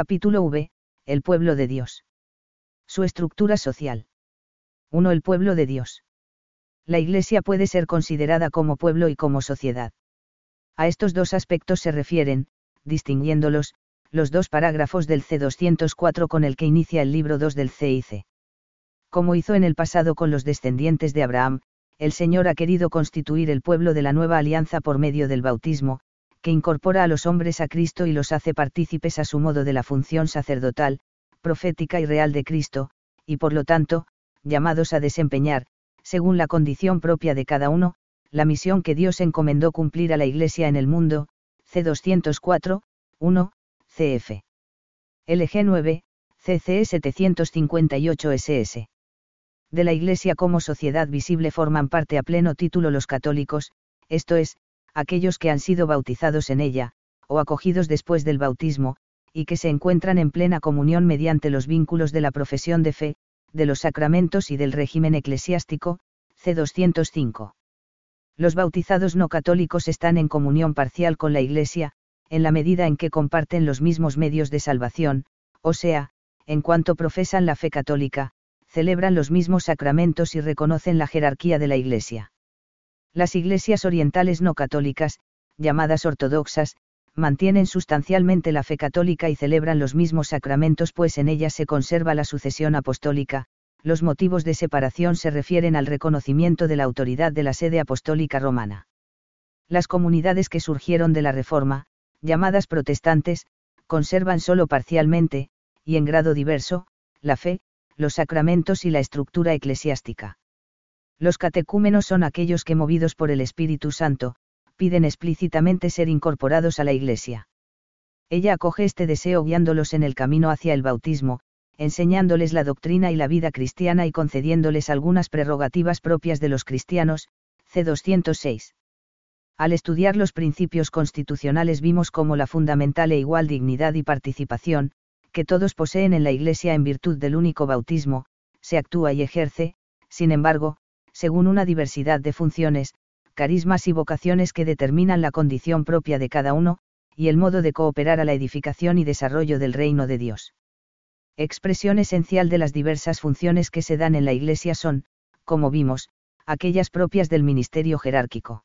Capítulo V, el pueblo de Dios. Su estructura social. 1. El pueblo de Dios. La Iglesia puede ser considerada como pueblo y como sociedad. A estos dos aspectos se refieren, distinguiéndolos, los dos parágrafos del C204 con el que inicia el libro 2 del CIC. Como hizo en el pasado con los descendientes de Abraham, el Señor ha querido constituir el pueblo de la nueva alianza por medio del bautismo, incorpora a los hombres a Cristo y los hace partícipes a su modo de la función sacerdotal, profética y real de Cristo, y por lo tanto, llamados a desempeñar, según la condición propia de cada uno, la misión que Dios encomendó cumplir a la Iglesia en el mundo, C204, 1, cf. LG 9, CCE 758 SS. De la Iglesia como sociedad visible forman parte a pleno título los católicos, esto es, aquellos que han sido bautizados en ella, o acogidos después del bautismo, y que se encuentran en plena comunión mediante los vínculos de la profesión de fe, de los sacramentos y del régimen eclesiástico, C. 205. Los bautizados no católicos están en comunión parcial con la Iglesia, en la medida en que comparten los mismos medios de salvación, o sea, en cuanto profesan la fe católica, celebran los mismos sacramentos y reconocen la jerarquía de la Iglesia. Las iglesias orientales no católicas, llamadas ortodoxas, mantienen sustancialmente la fe católica y celebran los mismos sacramentos pues en ellas se conserva la sucesión apostólica, los motivos de separación se refieren al reconocimiento de la autoridad de la sede apostólica romana. Las comunidades que surgieron de la Reforma, llamadas protestantes, conservan solo parcialmente, y en grado diverso, la fe, los sacramentos y la estructura eclesiástica. Los catecúmenos son aquellos que movidos por el Espíritu Santo, piden explícitamente ser incorporados a la Iglesia. Ella acoge este deseo guiándolos en el camino hacia el bautismo, enseñándoles la doctrina y la vida cristiana y concediéndoles algunas prerrogativas propias de los cristianos, C. 206. Al estudiar los principios constitucionales vimos como la fundamental e igual dignidad y participación, que todos poseen en la Iglesia en virtud del único bautismo, se actúa y ejerce, sin embargo, según una diversidad de funciones, carismas y vocaciones que determinan la condición propia de cada uno, y el modo de cooperar a la edificación y desarrollo del reino de Dios. Expresión esencial de las diversas funciones que se dan en la Iglesia son, como vimos, aquellas propias del ministerio jerárquico.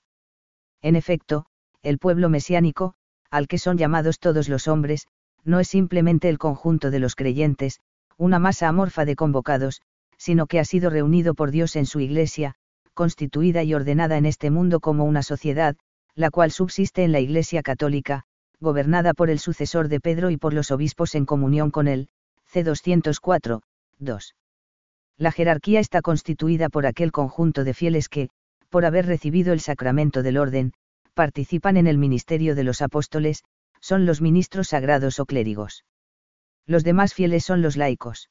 En efecto, el pueblo mesiánico, al que son llamados todos los hombres, no es simplemente el conjunto de los creyentes, una masa amorfa de convocados, sino que ha sido reunido por Dios en su Iglesia, constituida y ordenada en este mundo como una sociedad, la cual subsiste en la Iglesia católica, gobernada por el sucesor de Pedro y por los obispos en comunión con él, C. 204, 2. La jerarquía está constituida por aquel conjunto de fieles que, por haber recibido el sacramento del orden, participan en el ministerio de los apóstoles, son los ministros sagrados o clérigos. Los demás fieles son los laicos.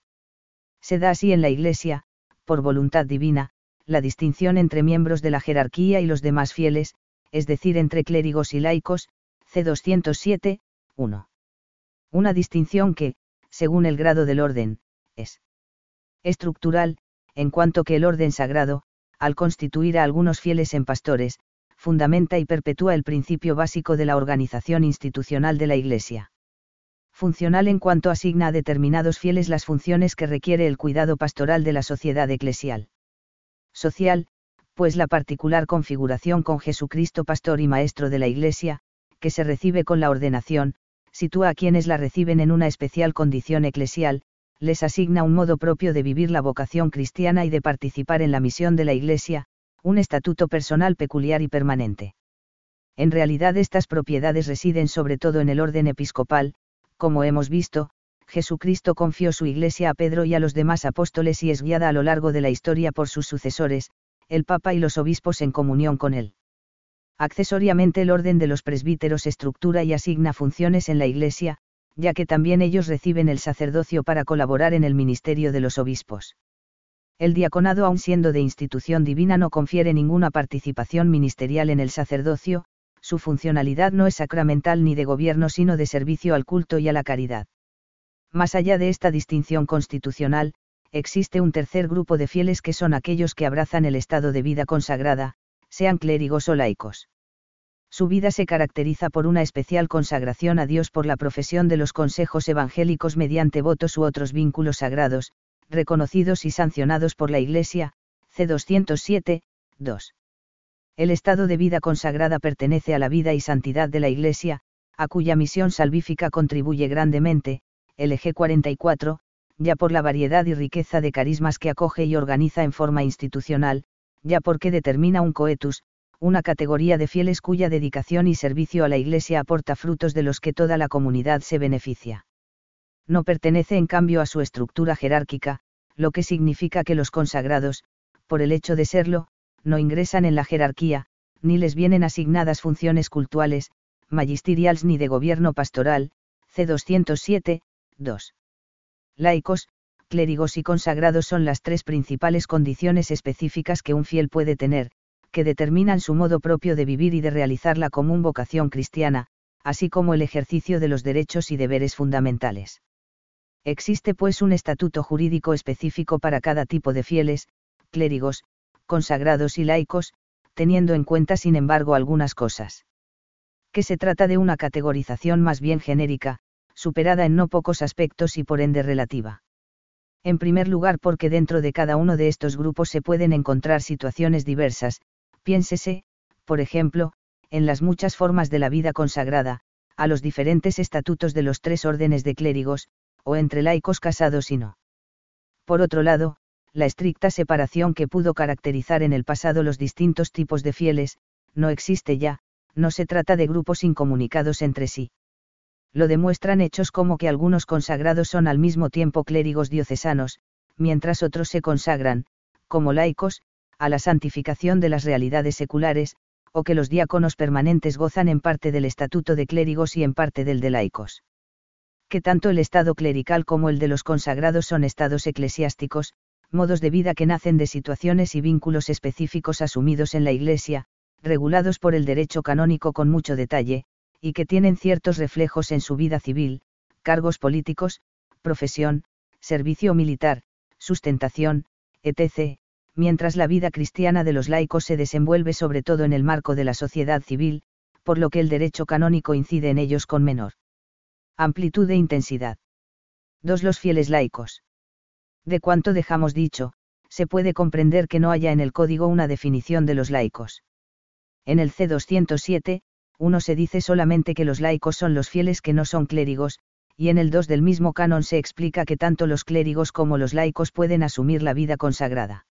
Se da así en la Iglesia, por voluntad divina, la distinción entre miembros de la jerarquía y los demás fieles, es decir, entre clérigos y laicos, C. 207, 1. Una distinción que, según el grado del orden, es estructural, en cuanto que el orden sagrado, al constituir a algunos fieles en pastores, fundamenta y perpetúa el principio básico de la organización institucional de la Iglesia. Funcional en cuanto asigna a determinados fieles las funciones que requiere el cuidado pastoral de la sociedad eclesial social, pues la particular configuración con Jesucristo pastor y maestro de la Iglesia, que se recibe con la ordenación, sitúa a quienes la reciben en una especial condición eclesial, les asigna un modo propio de vivir la vocación cristiana y de participar en la misión de la Iglesia, un estatuto personal peculiar y permanente. En realidad estas propiedades residen sobre todo en el orden episcopal, como hemos visto, Jesucristo confió su iglesia a Pedro y a los demás apóstoles y es guiada a lo largo de la historia por sus sucesores, el Papa y los obispos en comunión con él. Accesoriamente el orden de los presbíteros estructura y asigna funciones en la iglesia, ya que también ellos reciben el sacerdocio para colaborar en el ministerio de los obispos. El diaconado, aun siendo de institución divina, no confiere ninguna participación ministerial en el sacerdocio, su funcionalidad no es sacramental ni de gobierno sino de servicio al culto y a la caridad. Más allá de esta distinción constitucional, existe un tercer grupo de fieles que son aquellos que abrazan el estado de vida consagrada, sean clérigos o laicos. Su vida se caracteriza por una especial consagración a Dios por la profesión de los consejos evangélicos mediante votos u otros vínculos sagrados, reconocidos y sancionados por la Iglesia, C. 207, 2. El estado de vida consagrada pertenece a la vida y santidad de la Iglesia, a cuya misión salvífica contribuye grandemente, LG 44, ya por la variedad y riqueza de carismas que acoge y organiza en forma institucional, ya porque determina un coetus, una categoría de fieles cuya dedicación y servicio a la Iglesia aporta frutos de los que toda la comunidad se beneficia. No pertenece en cambio a su estructura jerárquica, lo que significa que los consagrados, por el hecho de serlo, no ingresan en la jerarquía, ni les vienen asignadas funciones cultuales, magisterials ni de gobierno pastoral, C. 207, 2. Laicos, clérigos y consagrados son las tres principales condiciones específicas que un fiel puede tener, que determinan su modo propio de vivir y de realizar la común vocación cristiana, así como el ejercicio de los derechos y deberes fundamentales. Existe pues un estatuto jurídico específico para cada tipo de fieles, clérigos, consagrados y laicos, teniendo en cuenta sin embargo algunas cosas. Que se trata de una categorización más bien genérica, superada en no pocos aspectos y por ende relativa. En primer lugar porque dentro de cada uno de estos grupos se pueden encontrar situaciones diversas, piénsese, por ejemplo, en las muchas formas de la vida consagrada, a los diferentes estatutos de los tres órdenes de clérigos, o entre laicos casados y no. Por otro lado, la estricta separación que pudo caracterizar en el pasado los distintos tipos de fieles, no existe ya, no se trata de grupos incomunicados entre sí. Lo demuestran hechos como que algunos consagrados son al mismo tiempo clérigos diocesanos, mientras otros se consagran, como laicos, a la santificación de las realidades seculares, o que los diáconos permanentes gozan en parte del estatuto de clérigos y en parte del de laicos. Que tanto el estado clerical como el de los consagrados son estados eclesiásticos, modos de vida que nacen de situaciones y vínculos específicos asumidos en la Iglesia, regulados por el derecho canónico con mucho detalle, y que tienen ciertos reflejos en su vida civil, cargos políticos, profesión, servicio militar, sustentación, etc., mientras la vida cristiana de los laicos se desenvuelve sobre todo en el marco de la sociedad civil, por lo que el derecho canónico incide en ellos con menor amplitud e intensidad. 2. Los fieles laicos. De cuanto dejamos dicho, se puede comprender que no haya en el código una definición de los laicos. En el C207, uno se dice solamente que los laicos son los fieles que no son clérigos, y en el 2 del mismo canon se explica que tanto los clérigos como los laicos pueden asumir la vida consagrada.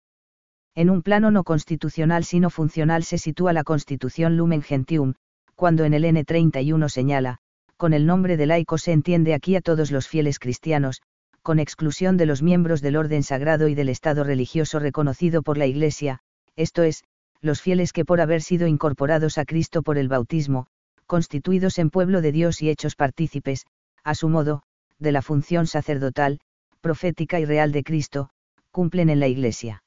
En un plano no constitucional sino funcional se sitúa la Constitución Lumen Gentium, cuando en el N31 señala, con el nombre de laico se entiende aquí a todos los fieles cristianos, con exclusión de los miembros del orden sagrado y del Estado religioso reconocido por la Iglesia, esto es, los fieles que por haber sido incorporados a Cristo por el bautismo, constituidos en pueblo de Dios y hechos partícipes, a su modo, de la función sacerdotal, profética y real de Cristo, cumplen en la Iglesia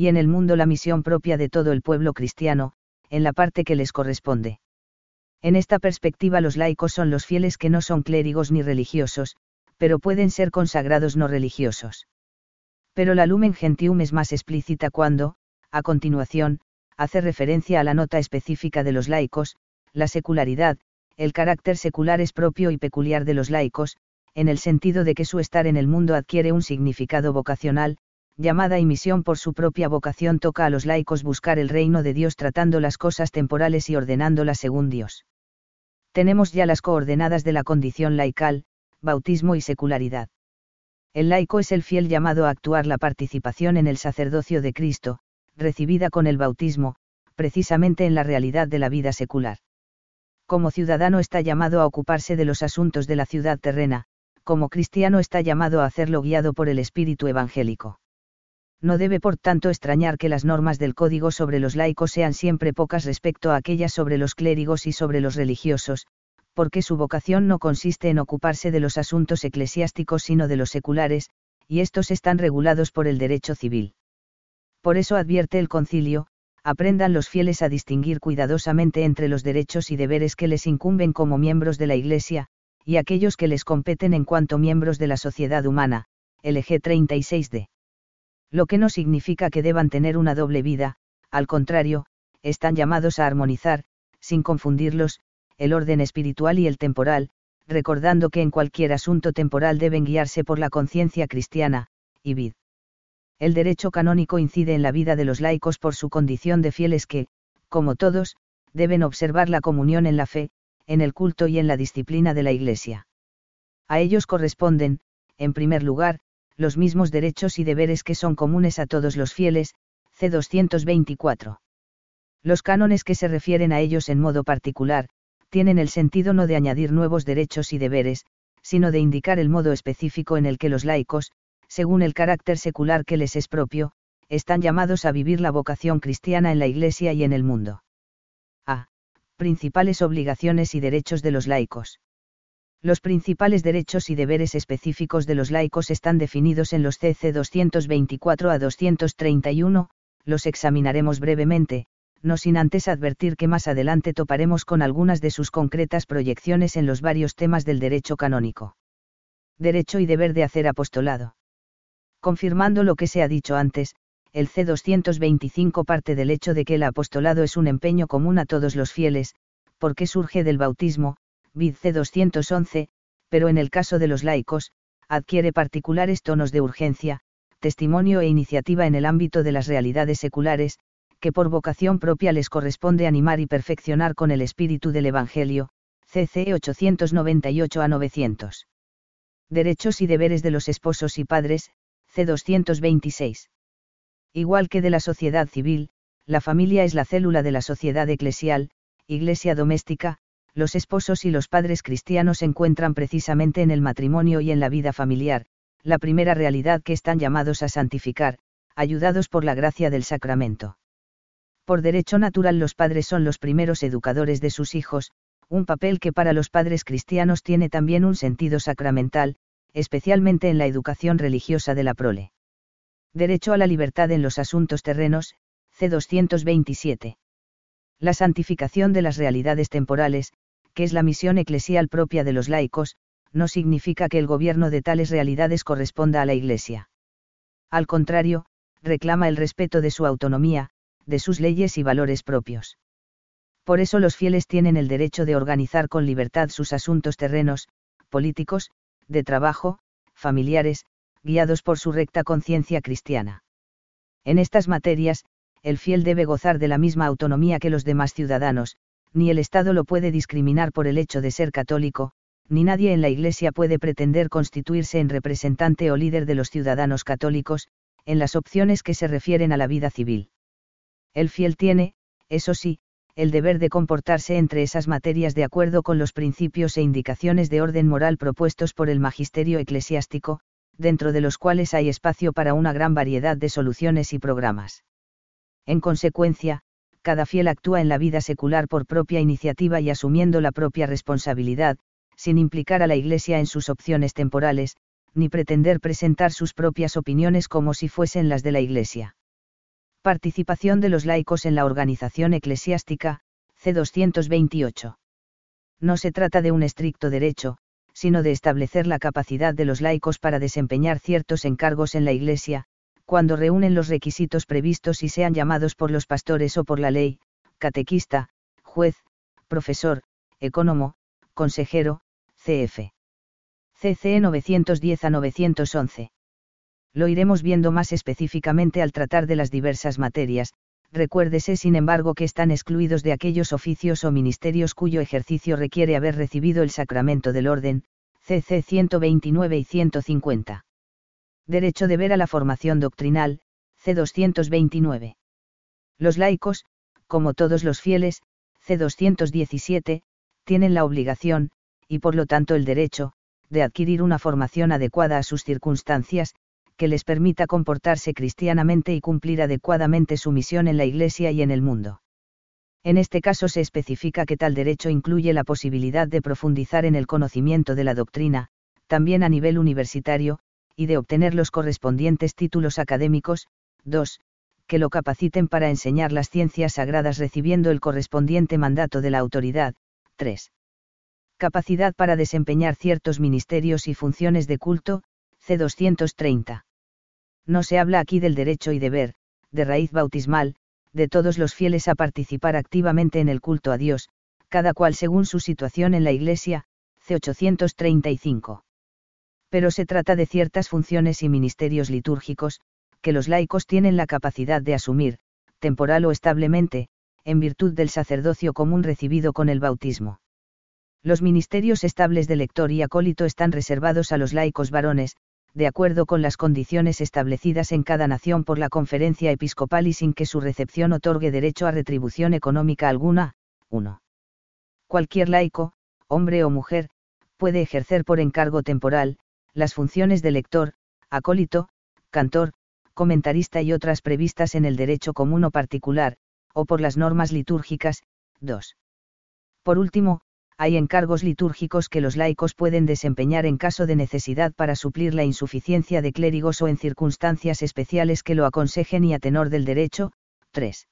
y en el mundo la misión propia de todo el pueblo cristiano, en la parte que les corresponde. En esta perspectiva los laicos son los fieles que no son clérigos ni religiosos, pero pueden ser consagrados no religiosos. Pero la Lumen Gentium es más explícita cuando, a continuación, hace referencia a la nota específica de los laicos, la secularidad, el carácter secular es propio y peculiar de los laicos, en el sentido de que su estar en el mundo adquiere un significado vocacional, llamada y misión por su propia vocación toca a los laicos buscar el reino de Dios tratando las cosas temporales y ordenándolas según Dios. Tenemos ya las coordenadas de la condición laical, bautismo y secularidad. El laico es el fiel llamado a actuar la participación en el sacerdocio de Cristo, recibida con el bautismo, precisamente en la realidad de la vida secular. Como ciudadano está llamado a ocuparse de los asuntos de la ciudad terrena, como cristiano está llamado a hacerlo guiado por el espíritu evangélico no debe por tanto extrañar que las normas del código sobre los laicos sean siempre pocas respecto a aquellas sobre los clérigos y sobre los religiosos, porque su vocación no consiste en ocuparse de los asuntos eclesiásticos sino de los seculares, y estos están regulados por el derecho civil. Por eso advierte el concilio, aprendan los fieles a distinguir cuidadosamente entre los derechos y deberes que les incumben como miembros de la Iglesia, y aquellos que les competen en cuanto miembros de la sociedad humana, LG 36D lo que no significa que deban tener una doble vida, al contrario, están llamados a armonizar, sin confundirlos, el orden espiritual y el temporal, recordando que en cualquier asunto temporal deben guiarse por la conciencia cristiana, y vid. El derecho canónico incide en la vida de los laicos por su condición de fieles que, como todos, deben observar la comunión en la fe, en el culto y en la disciplina de la Iglesia. A ellos corresponden, en primer lugar, los mismos derechos y deberes que son comunes a todos los fieles, C. 224. Los cánones que se refieren a ellos en modo particular, tienen el sentido no de añadir nuevos derechos y deberes, sino de indicar el modo específico en el que los laicos, según el carácter secular que les es propio, están llamados a vivir la vocación cristiana en la Iglesia y en el mundo. A. Principales obligaciones y derechos de los laicos. Los principales derechos y deberes específicos de los laicos están definidos en los CC 224 a 231, los examinaremos brevemente, no sin antes advertir que más adelante toparemos con algunas de sus concretas proyecciones en los varios temas del derecho canónico. Derecho y deber de hacer apostolado. Confirmando lo que se ha dicho antes, el C225 parte del hecho de que el apostolado es un empeño común a todos los fieles, porque surge del bautismo, vid C211, pero en el caso de los laicos, adquiere particulares tonos de urgencia, testimonio e iniciativa en el ámbito de las realidades seculares, que por vocación propia les corresponde animar y perfeccionar con el espíritu del Evangelio, CC 898 a 900. Derechos y deberes de los esposos y padres, C226. Igual que de la sociedad civil, la familia es la célula de la sociedad eclesial, iglesia doméstica, los esposos y los padres cristianos se encuentran precisamente en el matrimonio y en la vida familiar, la primera realidad que están llamados a santificar, ayudados por la gracia del sacramento. Por derecho natural los padres son los primeros educadores de sus hijos, un papel que para los padres cristianos tiene también un sentido sacramental, especialmente en la educación religiosa de la prole. Derecho a la libertad en los asuntos terrenos, C227. La santificación de las realidades temporales, que es la misión eclesial propia de los laicos, no significa que el gobierno de tales realidades corresponda a la Iglesia. Al contrario, reclama el respeto de su autonomía, de sus leyes y valores propios. Por eso los fieles tienen el derecho de organizar con libertad sus asuntos terrenos, políticos, de trabajo, familiares, guiados por su recta conciencia cristiana. En estas materias, el fiel debe gozar de la misma autonomía que los demás ciudadanos, ni el Estado lo puede discriminar por el hecho de ser católico, ni nadie en la Iglesia puede pretender constituirse en representante o líder de los ciudadanos católicos, en las opciones que se refieren a la vida civil. El fiel tiene, eso sí, el deber de comportarse entre esas materias de acuerdo con los principios e indicaciones de orden moral propuestos por el magisterio eclesiástico, dentro de los cuales hay espacio para una gran variedad de soluciones y programas. En consecuencia, cada fiel actúa en la vida secular por propia iniciativa y asumiendo la propia responsabilidad, sin implicar a la Iglesia en sus opciones temporales, ni pretender presentar sus propias opiniones como si fuesen las de la Iglesia. Participación de los laicos en la organización eclesiástica, C228. No se trata de un estricto derecho, sino de establecer la capacidad de los laicos para desempeñar ciertos encargos en la Iglesia, cuando reúnen los requisitos previstos y sean llamados por los pastores o por la ley, catequista, juez, profesor, ecónomo, consejero, CF. CCE 910 a 911 lo iremos viendo más específicamente al tratar de las diversas materias, recuérdese sin embargo que están excluidos de aquellos oficios o ministerios cuyo ejercicio requiere haber recibido el sacramento del orden, CC 129 y 150. Derecho de ver a la formación doctrinal, C 229. Los laicos, como todos los fieles, C 217, tienen la obligación, y por lo tanto el derecho, de adquirir una formación adecuada a sus circunstancias, que les permita comportarse cristianamente y cumplir adecuadamente su misión en la Iglesia y en el mundo. En este caso se especifica que tal derecho incluye la posibilidad de profundizar en el conocimiento de la doctrina, también a nivel universitario, y de obtener los correspondientes títulos académicos, 2. Que lo capaciten para enseñar las ciencias sagradas recibiendo el correspondiente mandato de la autoridad, 3. Capacidad para desempeñar ciertos ministerios y funciones de culto, C230. No se habla aquí del derecho y deber, de raíz bautismal, de todos los fieles a participar activamente en el culto a Dios, cada cual según su situación en la Iglesia, c. 835. Pero se trata de ciertas funciones y ministerios litúrgicos, que los laicos tienen la capacidad de asumir, temporal o establemente, en virtud del sacerdocio común recibido con el bautismo. Los ministerios estables de lector y acólito están reservados a los laicos varones, de acuerdo con las condiciones establecidas en cada nación por la conferencia episcopal y sin que su recepción otorgue derecho a retribución económica alguna. 1. Cualquier laico, hombre o mujer, puede ejercer por encargo temporal, las funciones de lector, acólito, cantor, comentarista y otras previstas en el derecho común o particular, o por las normas litúrgicas. 2. Por último, hay encargos litúrgicos que los laicos pueden desempeñar en caso de necesidad para suplir la insuficiencia de clérigos o en circunstancias especiales que lo aconsejen y a tenor del derecho. 3.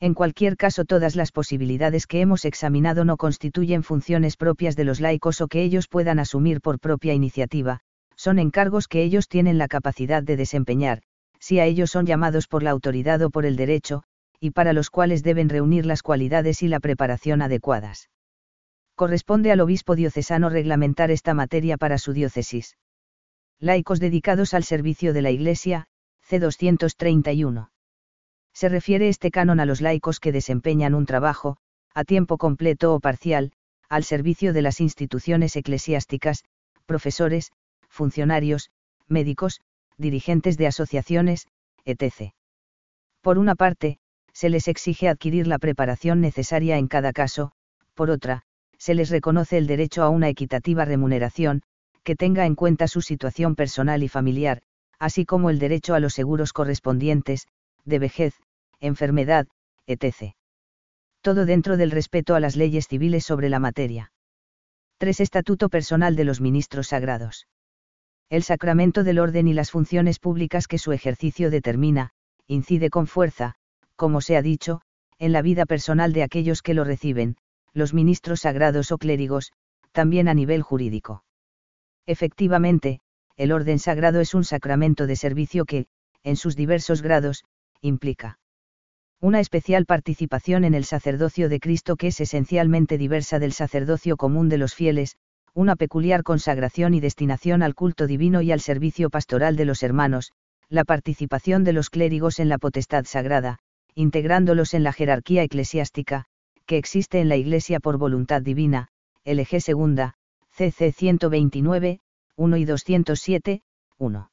En cualquier caso, todas las posibilidades que hemos examinado no constituyen funciones propias de los laicos o que ellos puedan asumir por propia iniciativa, son encargos que ellos tienen la capacidad de desempeñar, si a ellos son llamados por la autoridad o por el derecho, y para los cuales deben reunir las cualidades y la preparación adecuadas corresponde al obispo diocesano reglamentar esta materia para su diócesis. Laicos dedicados al servicio de la Iglesia, C. 231. Se refiere este canon a los laicos que desempeñan un trabajo, a tiempo completo o parcial, al servicio de las instituciones eclesiásticas, profesores, funcionarios, médicos, dirigentes de asociaciones, etc. Por una parte, se les exige adquirir la preparación necesaria en cada caso, por otra, se les reconoce el derecho a una equitativa remuneración, que tenga en cuenta su situación personal y familiar, así como el derecho a los seguros correspondientes, de vejez, enfermedad, etc. Todo dentro del respeto a las leyes civiles sobre la materia. 3. Estatuto personal de los ministros sagrados. El sacramento del orden y las funciones públicas que su ejercicio determina, incide con fuerza, como se ha dicho, en la vida personal de aquellos que lo reciben, los ministros sagrados o clérigos, también a nivel jurídico. Efectivamente, el orden sagrado es un sacramento de servicio que, en sus diversos grados, implica una especial participación en el sacerdocio de Cristo que es esencialmente diversa del sacerdocio común de los fieles, una peculiar consagración y destinación al culto divino y al servicio pastoral de los hermanos, la participación de los clérigos en la potestad sagrada, integrándolos en la jerarquía eclesiástica, que existe en la Iglesia por voluntad divina, LG segunda, CC 129, 1 y 207, 1.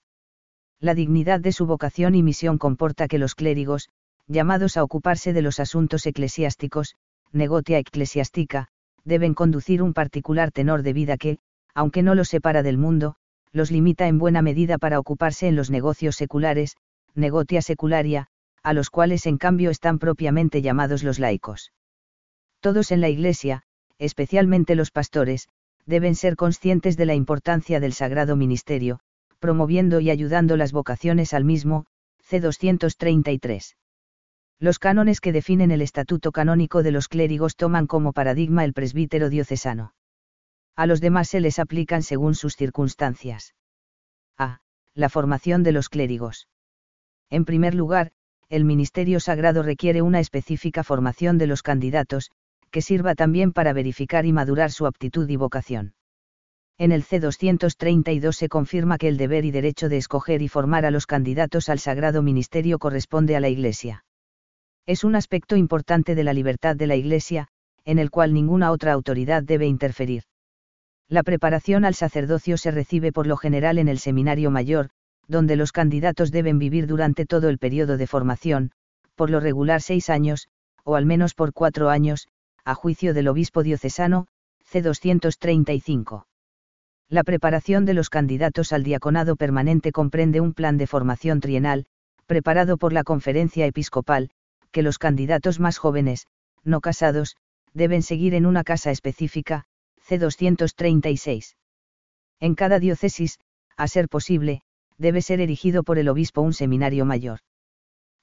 La dignidad de su vocación y misión comporta que los clérigos, llamados a ocuparse de los asuntos eclesiásticos, negotia eclesiástica, deben conducir un particular tenor de vida que, aunque no los separa del mundo, los limita en buena medida para ocuparse en los negocios seculares, negotia secularia, a los cuales en cambio están propiamente llamados los laicos. Todos en la Iglesia, especialmente los pastores, deben ser conscientes de la importancia del sagrado ministerio, promoviendo y ayudando las vocaciones al mismo, C. 233. Los cánones que definen el estatuto canónico de los clérigos toman como paradigma el presbítero diocesano. A los demás se les aplican según sus circunstancias. A. La formación de los clérigos. En primer lugar, el ministerio sagrado requiere una específica formación de los candidatos, que sirva también para verificar y madurar su aptitud y vocación. En el C232 se confirma que el deber y derecho de escoger y formar a los candidatos al sagrado ministerio corresponde a la Iglesia. Es un aspecto importante de la libertad de la Iglesia, en el cual ninguna otra autoridad debe interferir. La preparación al sacerdocio se recibe por lo general en el seminario mayor, donde los candidatos deben vivir durante todo el periodo de formación, por lo regular seis años, o al menos por cuatro años, a juicio del obispo diocesano, C. 235. La preparación de los candidatos al diaconado permanente comprende un plan de formación trienal, preparado por la conferencia episcopal, que los candidatos más jóvenes, no casados, deben seguir en una casa específica, C. 236. En cada diócesis, a ser posible, debe ser erigido por el obispo un seminario mayor.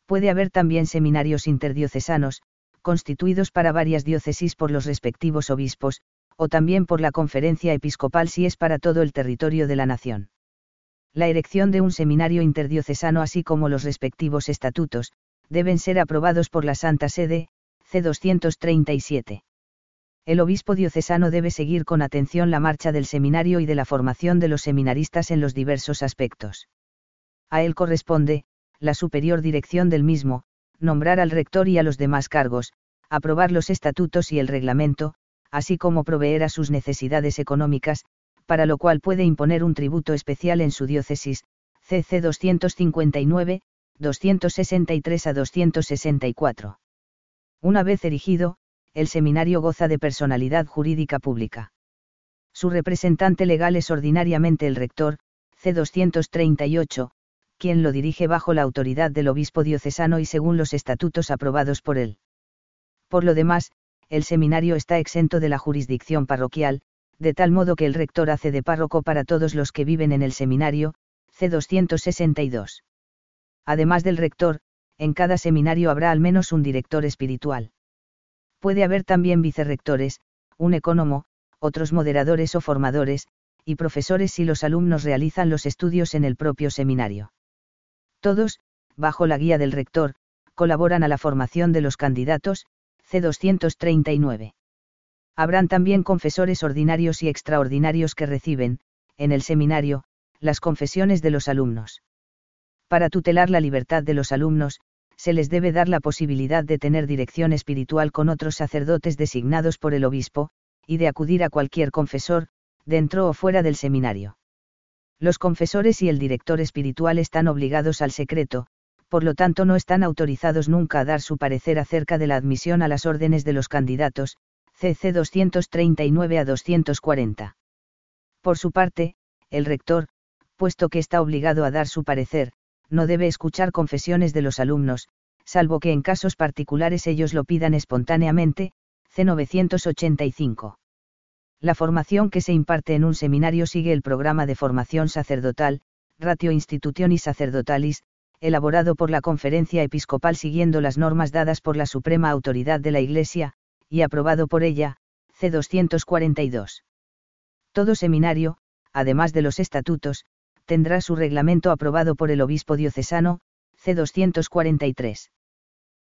Puede haber también seminarios interdiocesanos, constituidos para varias diócesis por los respectivos obispos, o también por la conferencia episcopal si es para todo el territorio de la nación. La erección de un seminario interdiocesano así como los respectivos estatutos, deben ser aprobados por la Santa Sede, C237. El obispo diocesano debe seguir con atención la marcha del seminario y de la formación de los seminaristas en los diversos aspectos. A él corresponde, la superior dirección del mismo, nombrar al rector y a los demás cargos, aprobar los estatutos y el reglamento, así como proveer a sus necesidades económicas, para lo cual puede imponer un tributo especial en su diócesis, CC 259, 263 a 264. Una vez erigido, el seminario goza de personalidad jurídica pública. Su representante legal es ordinariamente el rector, C238, quien lo dirige bajo la autoridad del obispo diocesano y según los estatutos aprobados por él. Por lo demás, el seminario está exento de la jurisdicción parroquial, de tal modo que el rector hace de párroco para todos los que viven en el seminario, C262. Además del rector, en cada seminario habrá al menos un director espiritual. Puede haber también vicerrectores, un ecónomo, otros moderadores o formadores, y profesores si los alumnos realizan los estudios en el propio seminario. Todos, bajo la guía del rector, colaboran a la formación de los candidatos, C239. Habrán también confesores ordinarios y extraordinarios que reciben, en el seminario, las confesiones de los alumnos. Para tutelar la libertad de los alumnos, se les debe dar la posibilidad de tener dirección espiritual con otros sacerdotes designados por el obispo, y de acudir a cualquier confesor, dentro o fuera del seminario. Los confesores y el director espiritual están obligados al secreto, por lo tanto no están autorizados nunca a dar su parecer acerca de la admisión a las órdenes de los candidatos, CC 239 a 240. Por su parte, el rector, puesto que está obligado a dar su parecer, no debe escuchar confesiones de los alumnos, salvo que en casos particulares ellos lo pidan espontáneamente, C985. La formación que se imparte en un seminario sigue el programa de formación sacerdotal, Ratio Institutionis Sacerdotalis, elaborado por la Conferencia Episcopal siguiendo las normas dadas por la Suprema Autoridad de la Iglesia, y aprobado por ella, C242. Todo seminario, además de los estatutos, tendrá su reglamento aprobado por el obispo diocesano, C243.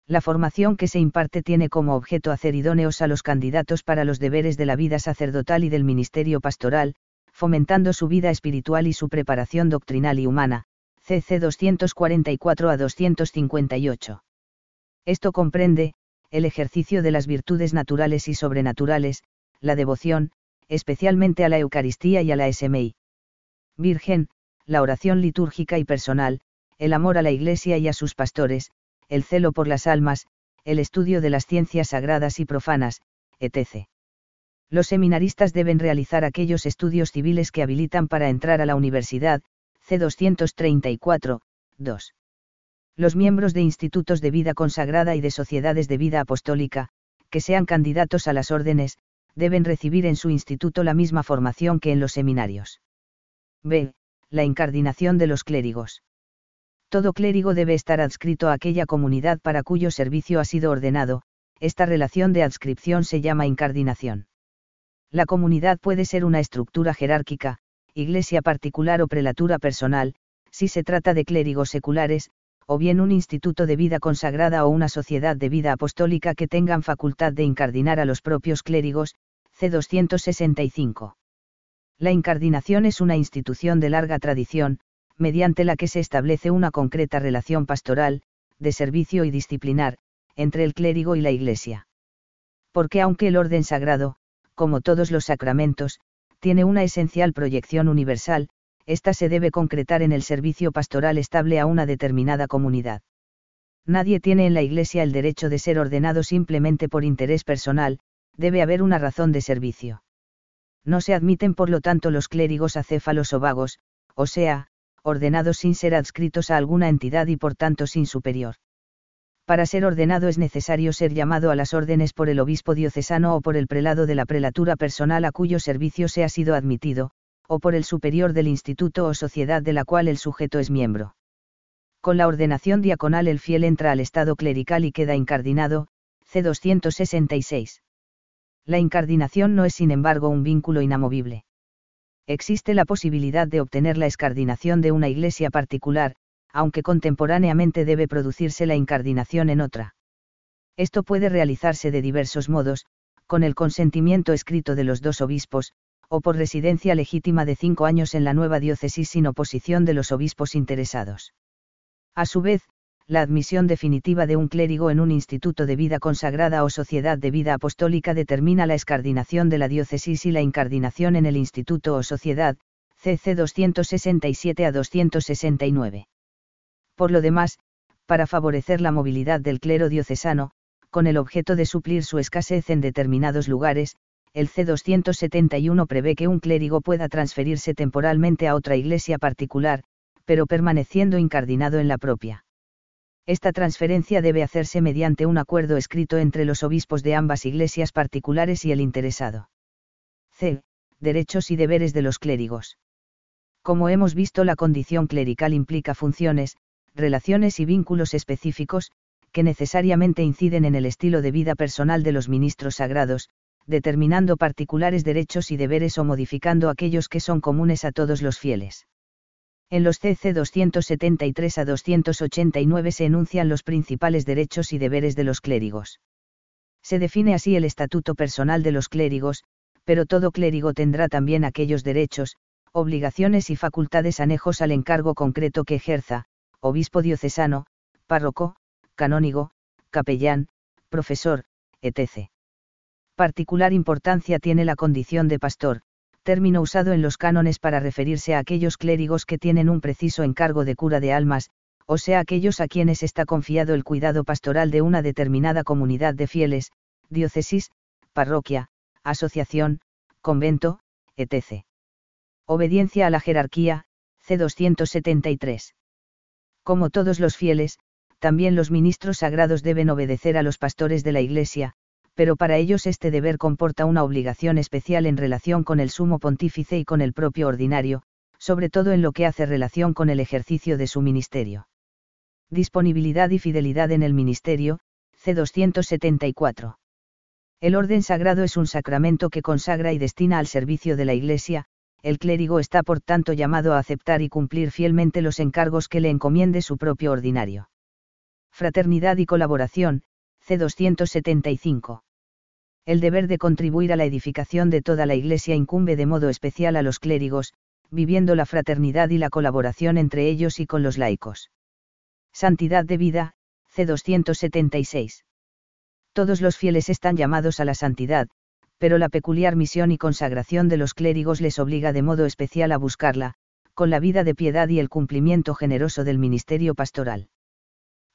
La formación que se imparte tiene como objeto hacer idóneos a los candidatos para los deberes de la vida sacerdotal y del ministerio pastoral, fomentando su vida espiritual y su preparación doctrinal y humana, CC 244 a 258. Esto comprende, el ejercicio de las virtudes naturales y sobrenaturales, la devoción, especialmente a la Eucaristía y a la SMI. Virgen, la oración litúrgica y personal, el amor a la Iglesia y a sus pastores, el celo por las almas, el estudio de las ciencias sagradas y profanas, etc. Los seminaristas deben realizar aquellos estudios civiles que habilitan para entrar a la universidad, C234, 2. Los miembros de institutos de vida consagrada y de sociedades de vida apostólica, que sean candidatos a las órdenes, deben recibir en su instituto la misma formación que en los seminarios. B la incardinación de los clérigos. Todo clérigo debe estar adscrito a aquella comunidad para cuyo servicio ha sido ordenado, esta relación de adscripción se llama incardinación. La comunidad puede ser una estructura jerárquica, iglesia particular o prelatura personal, si se trata de clérigos seculares, o bien un instituto de vida consagrada o una sociedad de vida apostólica que tengan facultad de incardinar a los propios clérigos, C265. La incardinación es una institución de larga tradición, mediante la que se establece una concreta relación pastoral, de servicio y disciplinar, entre el clérigo y la Iglesia. Porque aunque el orden sagrado, como todos los sacramentos, tiene una esencial proyección universal, ésta se debe concretar en el servicio pastoral estable a una determinada comunidad. Nadie tiene en la Iglesia el derecho de ser ordenado simplemente por interés personal, debe haber una razón de servicio. No se admiten por lo tanto los clérigos acéfalos o vagos, o sea, ordenados sin ser adscritos a alguna entidad y por tanto sin superior. Para ser ordenado es necesario ser llamado a las órdenes por el obispo diocesano o por el prelado de la prelatura personal a cuyo servicio se ha sido admitido, o por el superior del instituto o sociedad de la cual el sujeto es miembro. Con la ordenación diaconal el fiel entra al estado clerical y queda incardinado, C. 266 la incardinación no es sin embargo un vínculo inamovible. Existe la posibilidad de obtener la escardinación de una iglesia particular, aunque contemporáneamente debe producirse la incardinación en otra. Esto puede realizarse de diversos modos, con el consentimiento escrito de los dos obispos, o por residencia legítima de cinco años en la nueva diócesis sin oposición de los obispos interesados. A su vez, la admisión definitiva de un clérigo en un instituto de vida consagrada o sociedad de vida apostólica determina la escardinación de la diócesis y la incardinación en el instituto o sociedad, CC 267 a 269. Por lo demás, para favorecer la movilidad del clero diocesano, con el objeto de suplir su escasez en determinados lugares, el C271 prevé que un clérigo pueda transferirse temporalmente a otra iglesia particular, pero permaneciendo incardinado en la propia. Esta transferencia debe hacerse mediante un acuerdo escrito entre los obispos de ambas iglesias particulares y el interesado. C. Derechos y deberes de los clérigos. Como hemos visto, la condición clerical implica funciones, relaciones y vínculos específicos, que necesariamente inciden en el estilo de vida personal de los ministros sagrados, determinando particulares derechos y deberes o modificando aquellos que son comunes a todos los fieles. En los CC 273 a 289 se enuncian los principales derechos y deberes de los clérigos. Se define así el estatuto personal de los clérigos, pero todo clérigo tendrá también aquellos derechos, obligaciones y facultades anejos al encargo concreto que ejerza, obispo diocesano, párroco, canónigo, capellán, profesor, etc. Particular importancia tiene la condición de pastor, término usado en los cánones para referirse a aquellos clérigos que tienen un preciso encargo de cura de almas, o sea aquellos a quienes está confiado el cuidado pastoral de una determinada comunidad de fieles, diócesis, parroquia, asociación, convento, etc. Obediencia a la jerarquía, C273. Como todos los fieles, también los ministros sagrados deben obedecer a los pastores de la Iglesia, pero para ellos este deber comporta una obligación especial en relación con el sumo pontífice y con el propio ordinario, sobre todo en lo que hace relación con el ejercicio de su ministerio. Disponibilidad y fidelidad en el ministerio, C274. El orden sagrado es un sacramento que consagra y destina al servicio de la Iglesia, el clérigo está por tanto llamado a aceptar y cumplir fielmente los encargos que le encomiende su propio ordinario. Fraternidad y colaboración, C275 el deber de contribuir a la edificación de toda la Iglesia incumbe de modo especial a los clérigos, viviendo la fraternidad y la colaboración entre ellos y con los laicos. Santidad de vida, C276. Todos los fieles están llamados a la santidad, pero la peculiar misión y consagración de los clérigos les obliga de modo especial a buscarla, con la vida de piedad y el cumplimiento generoso del ministerio pastoral.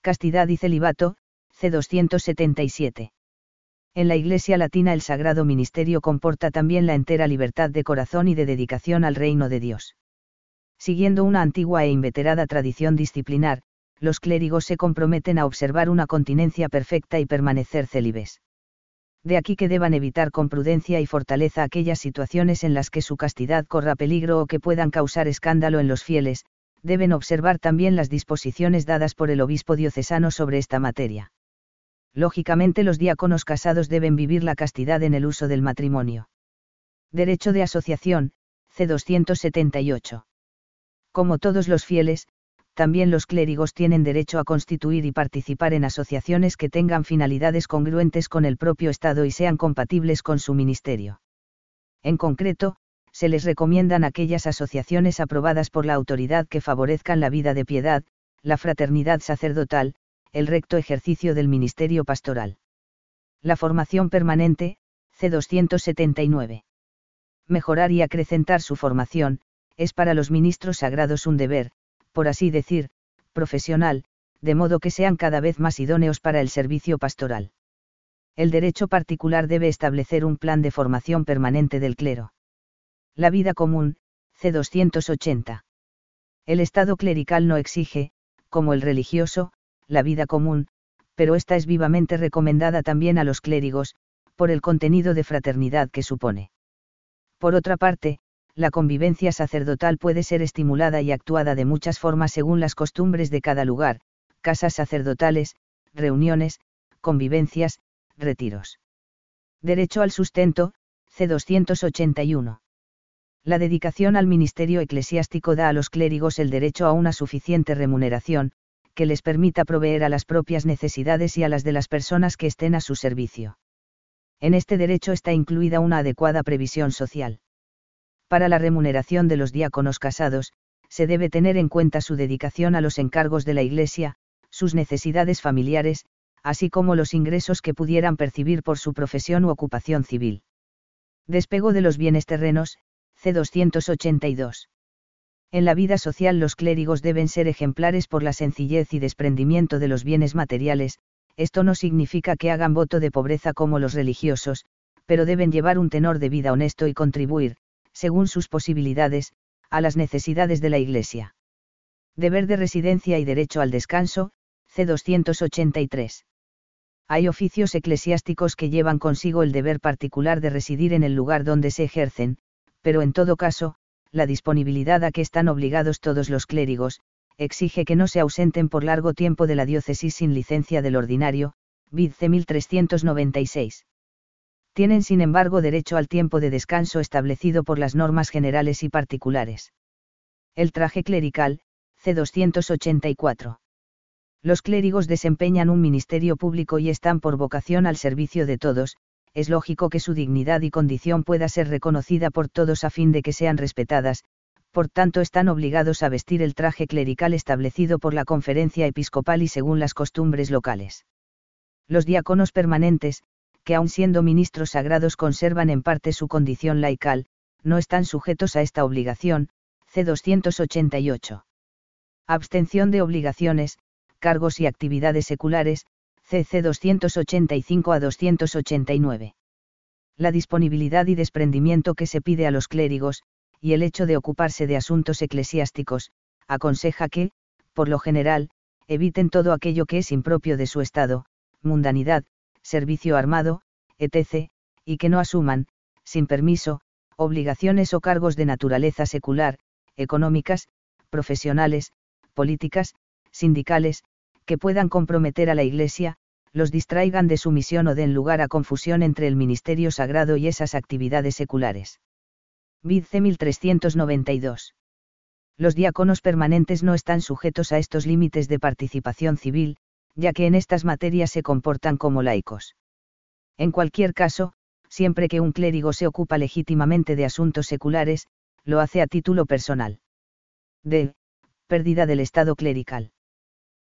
Castidad y celibato, C277. En la Iglesia Latina el Sagrado Ministerio comporta también la entera libertad de corazón y de dedicación al reino de Dios. Siguiendo una antigua e inveterada tradición disciplinar, los clérigos se comprometen a observar una continencia perfecta y permanecer célibes. De aquí que deban evitar con prudencia y fortaleza aquellas situaciones en las que su castidad corra peligro o que puedan causar escándalo en los fieles, deben observar también las disposiciones dadas por el obispo diocesano sobre esta materia lógicamente los diáconos casados deben vivir la castidad en el uso del matrimonio. Derecho de asociación, C278. Como todos los fieles, también los clérigos tienen derecho a constituir y participar en asociaciones que tengan finalidades congruentes con el propio Estado y sean compatibles con su ministerio. En concreto, se les recomiendan aquellas asociaciones aprobadas por la autoridad que favorezcan la vida de piedad, la fraternidad sacerdotal, el recto ejercicio del ministerio pastoral. La formación permanente, C279. Mejorar y acrecentar su formación, es para los ministros sagrados un deber, por así decir, profesional, de modo que sean cada vez más idóneos para el servicio pastoral. El derecho particular debe establecer un plan de formación permanente del clero. La vida común, C280. El Estado clerical no exige, como el religioso, la vida común, pero esta es vivamente recomendada también a los clérigos, por el contenido de fraternidad que supone. Por otra parte, la convivencia sacerdotal puede ser estimulada y actuada de muchas formas según las costumbres de cada lugar, casas sacerdotales, reuniones, convivencias, retiros. Derecho al sustento, C281. La dedicación al ministerio eclesiástico da a los clérigos el derecho a una suficiente remuneración, que les permita proveer a las propias necesidades y a las de las personas que estén a su servicio. En este derecho está incluida una adecuada previsión social. Para la remuneración de los diáconos casados, se debe tener en cuenta su dedicación a los encargos de la Iglesia, sus necesidades familiares, así como los ingresos que pudieran percibir por su profesión u ocupación civil. Despego de los bienes terrenos, C282. En la vida social los clérigos deben ser ejemplares por la sencillez y desprendimiento de los bienes materiales, esto no significa que hagan voto de pobreza como los religiosos, pero deben llevar un tenor de vida honesto y contribuir, según sus posibilidades, a las necesidades de la Iglesia. Deber de residencia y derecho al descanso, C283. Hay oficios eclesiásticos que llevan consigo el deber particular de residir en el lugar donde se ejercen, pero en todo caso, la disponibilidad a que están obligados todos los clérigos, exige que no se ausenten por largo tiempo de la diócesis sin licencia del ordinario, vid C 1396. Tienen sin embargo derecho al tiempo de descanso establecido por las normas generales y particulares. El traje clerical, C 284. Los clérigos desempeñan un ministerio público y están por vocación al servicio de todos, es lógico que su dignidad y condición pueda ser reconocida por todos a fin de que sean respetadas, por tanto están obligados a vestir el traje clerical establecido por la conferencia episcopal y según las costumbres locales. Los diáconos permanentes, que aun siendo ministros sagrados conservan en parte su condición laical, no están sujetos a esta obligación, C 288. Abstención de obligaciones, cargos y actividades seculares, CC 285 a 289. La disponibilidad y desprendimiento que se pide a los clérigos, y el hecho de ocuparse de asuntos eclesiásticos, aconseja que, por lo general, eviten todo aquello que es impropio de su estado, mundanidad, servicio armado, etc., y que no asuman, sin permiso, obligaciones o cargos de naturaleza secular, económicas, profesionales, políticas, sindicales, que puedan comprometer a la Iglesia, los distraigan de su misión o den lugar a confusión entre el ministerio sagrado y esas actividades seculares. Vid C 1392. Los diáconos permanentes no están sujetos a estos límites de participación civil, ya que en estas materias se comportan como laicos. En cualquier caso, siempre que un clérigo se ocupa legítimamente de asuntos seculares, lo hace a título personal. D. Pérdida del estado clerical.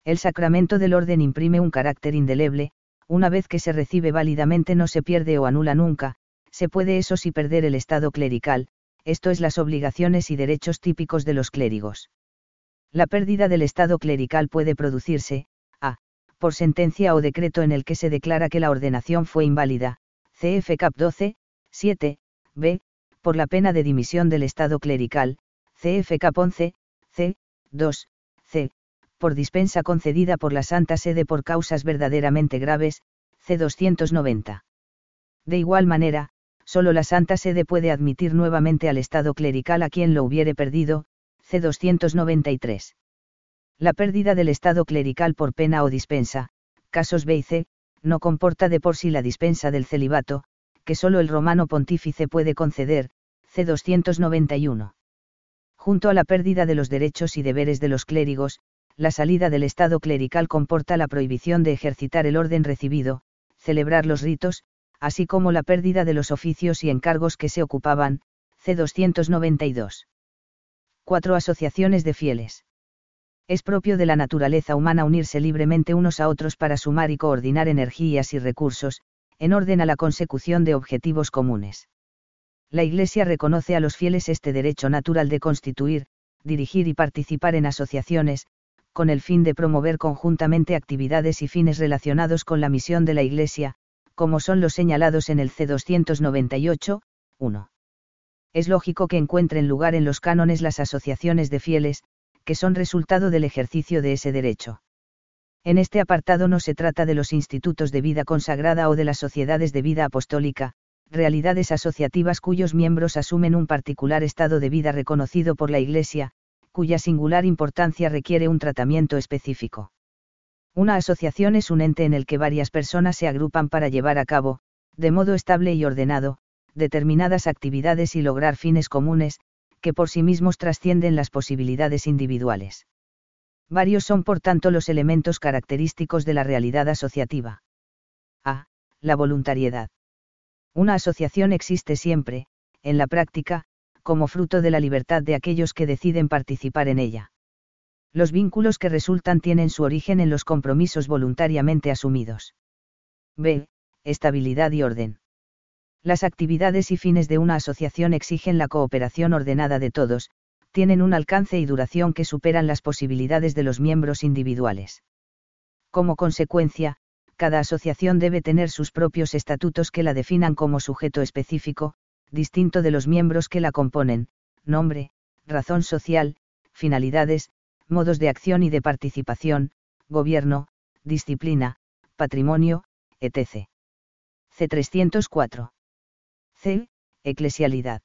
El sacramento del orden imprime un carácter indeleble, una vez que se recibe válidamente no se pierde o anula nunca, se puede eso sí perder el estado clerical, esto es las obligaciones y derechos típicos de los clérigos. La pérdida del estado clerical puede producirse, a, por sentencia o decreto en el que se declara que la ordenación fue inválida, CF Cap 12, 7, b, por la pena de dimisión del estado clerical, CF Cap 11, c, 2, c, por dispensa concedida por la Santa Sede por causas verdaderamente graves, C 290. De igual manera, solo la Santa Sede puede admitir nuevamente al Estado clerical a quien lo hubiere perdido, C 293. La pérdida del Estado clerical por pena o dispensa, casos B y C, no comporta de por sí la dispensa del celibato, que solo el romano pontífice puede conceder, C 291. Junto a la pérdida de los derechos y deberes de los clérigos, la salida del estado clerical comporta la prohibición de ejercitar el orden recibido, celebrar los ritos, así como la pérdida de los oficios y encargos que se ocupaban, C 292. 4. Asociaciones de fieles. Es propio de la naturaleza humana unirse libremente unos a otros para sumar y coordinar energías y recursos, en orden a la consecución de objetivos comunes. La Iglesia reconoce a los fieles este derecho natural de constituir, dirigir y participar en asociaciones, con el fin de promover conjuntamente actividades y fines relacionados con la misión de la Iglesia, como son los señalados en el C298, 1. Es lógico que encuentren lugar en los cánones las asociaciones de fieles, que son resultado del ejercicio de ese derecho. En este apartado no se trata de los institutos de vida consagrada o de las sociedades de vida apostólica, realidades asociativas cuyos miembros asumen un particular estado de vida reconocido por la Iglesia, cuya singular importancia requiere un tratamiento específico. Una asociación es un ente en el que varias personas se agrupan para llevar a cabo, de modo estable y ordenado, determinadas actividades y lograr fines comunes, que por sí mismos trascienden las posibilidades individuales. Varios son por tanto los elementos característicos de la realidad asociativa. A. La voluntariedad. Una asociación existe siempre, en la práctica, como fruto de la libertad de aquellos que deciden participar en ella. Los vínculos que resultan tienen su origen en los compromisos voluntariamente asumidos. B. Estabilidad y orden. Las actividades y fines de una asociación exigen la cooperación ordenada de todos, tienen un alcance y duración que superan las posibilidades de los miembros individuales. Como consecuencia, cada asociación debe tener sus propios estatutos que la definan como sujeto específico, distinto de los miembros que la componen, nombre, razón social, finalidades, modos de acción y de participación, gobierno, disciplina, patrimonio, etc. C304. C. Eclesialidad.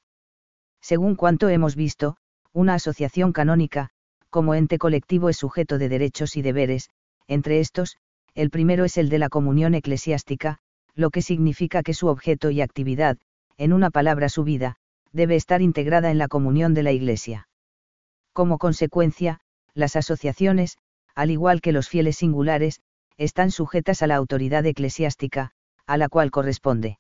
Según cuanto hemos visto, una asociación canónica, como ente colectivo es sujeto de derechos y deberes, entre estos, el primero es el de la comunión eclesiástica, lo que significa que su objeto y actividad, en una palabra su vida, debe estar integrada en la comunión de la Iglesia. Como consecuencia, las asociaciones, al igual que los fieles singulares, están sujetas a la autoridad eclesiástica, a la cual corresponde